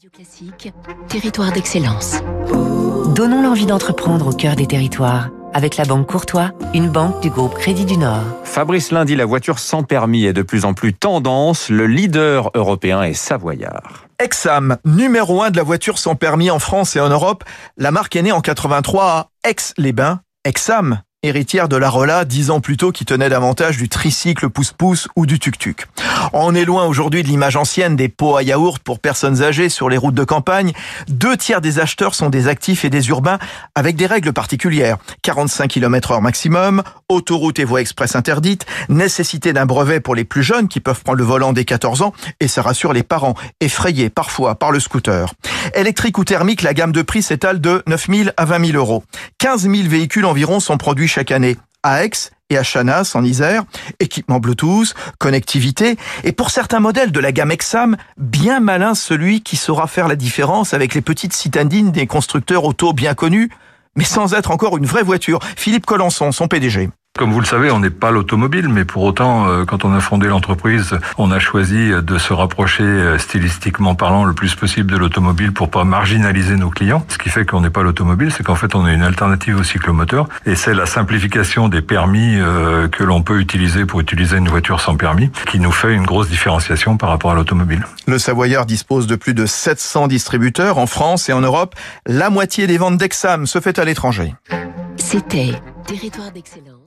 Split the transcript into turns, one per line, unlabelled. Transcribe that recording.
Radio Classique, territoire d'excellence.
Donnons l'envie d'entreprendre au cœur des territoires. Avec la Banque Courtois, une banque du groupe Crédit du Nord.
Fabrice Lundi, la voiture sans permis est de plus en plus tendance. Le leader européen est Savoyard.
Exam, numéro un de la voiture sans permis en France et en Europe. La marque est née en 83 à Aix-les-Bains. Exam, héritière de la Rolla, dix ans plus tôt, qui tenait davantage du tricycle pousse-pousse ou du tuk-tuk. On est loin aujourd'hui de l'image ancienne des pots à yaourt pour personnes âgées sur les routes de campagne. Deux tiers des acheteurs sont des actifs et des urbains avec des règles particulières. 45 km heure maximum, autoroute et voie express interdite, nécessité d'un brevet pour les plus jeunes qui peuvent prendre le volant dès 14 ans et ça rassure les parents, effrayés parfois par le scooter. Électrique ou thermique, la gamme de prix s'étale de 9 000 à 20 000 euros. 15 000 véhicules environ sont produits chaque année à Aix et à Chanas en Isère, équipement Bluetooth, connectivité, et pour certains modèles de la gamme Exam, bien malin celui qui saura faire la différence avec les petites citadines des constructeurs auto bien connus, mais sans être encore une vraie voiture. Philippe Collançon, son PDG.
Comme vous le savez, on n'est pas l'automobile, mais pour autant, euh, quand on a fondé l'entreprise, on a choisi de se rapprocher euh, stylistiquement parlant le plus possible de l'automobile pour pas marginaliser nos clients. Ce qui fait qu'on n'est pas l'automobile, c'est qu'en fait, on est une alternative au cyclomoteur, et c'est la simplification des permis euh, que l'on peut utiliser pour utiliser une voiture sans permis qui nous fait une grosse différenciation par rapport à l'automobile.
Le Savoyard dispose de plus de 700 distributeurs en France et en Europe. La moitié des ventes d'Exam se fait à l'étranger.
C'était Territoire d'excellence.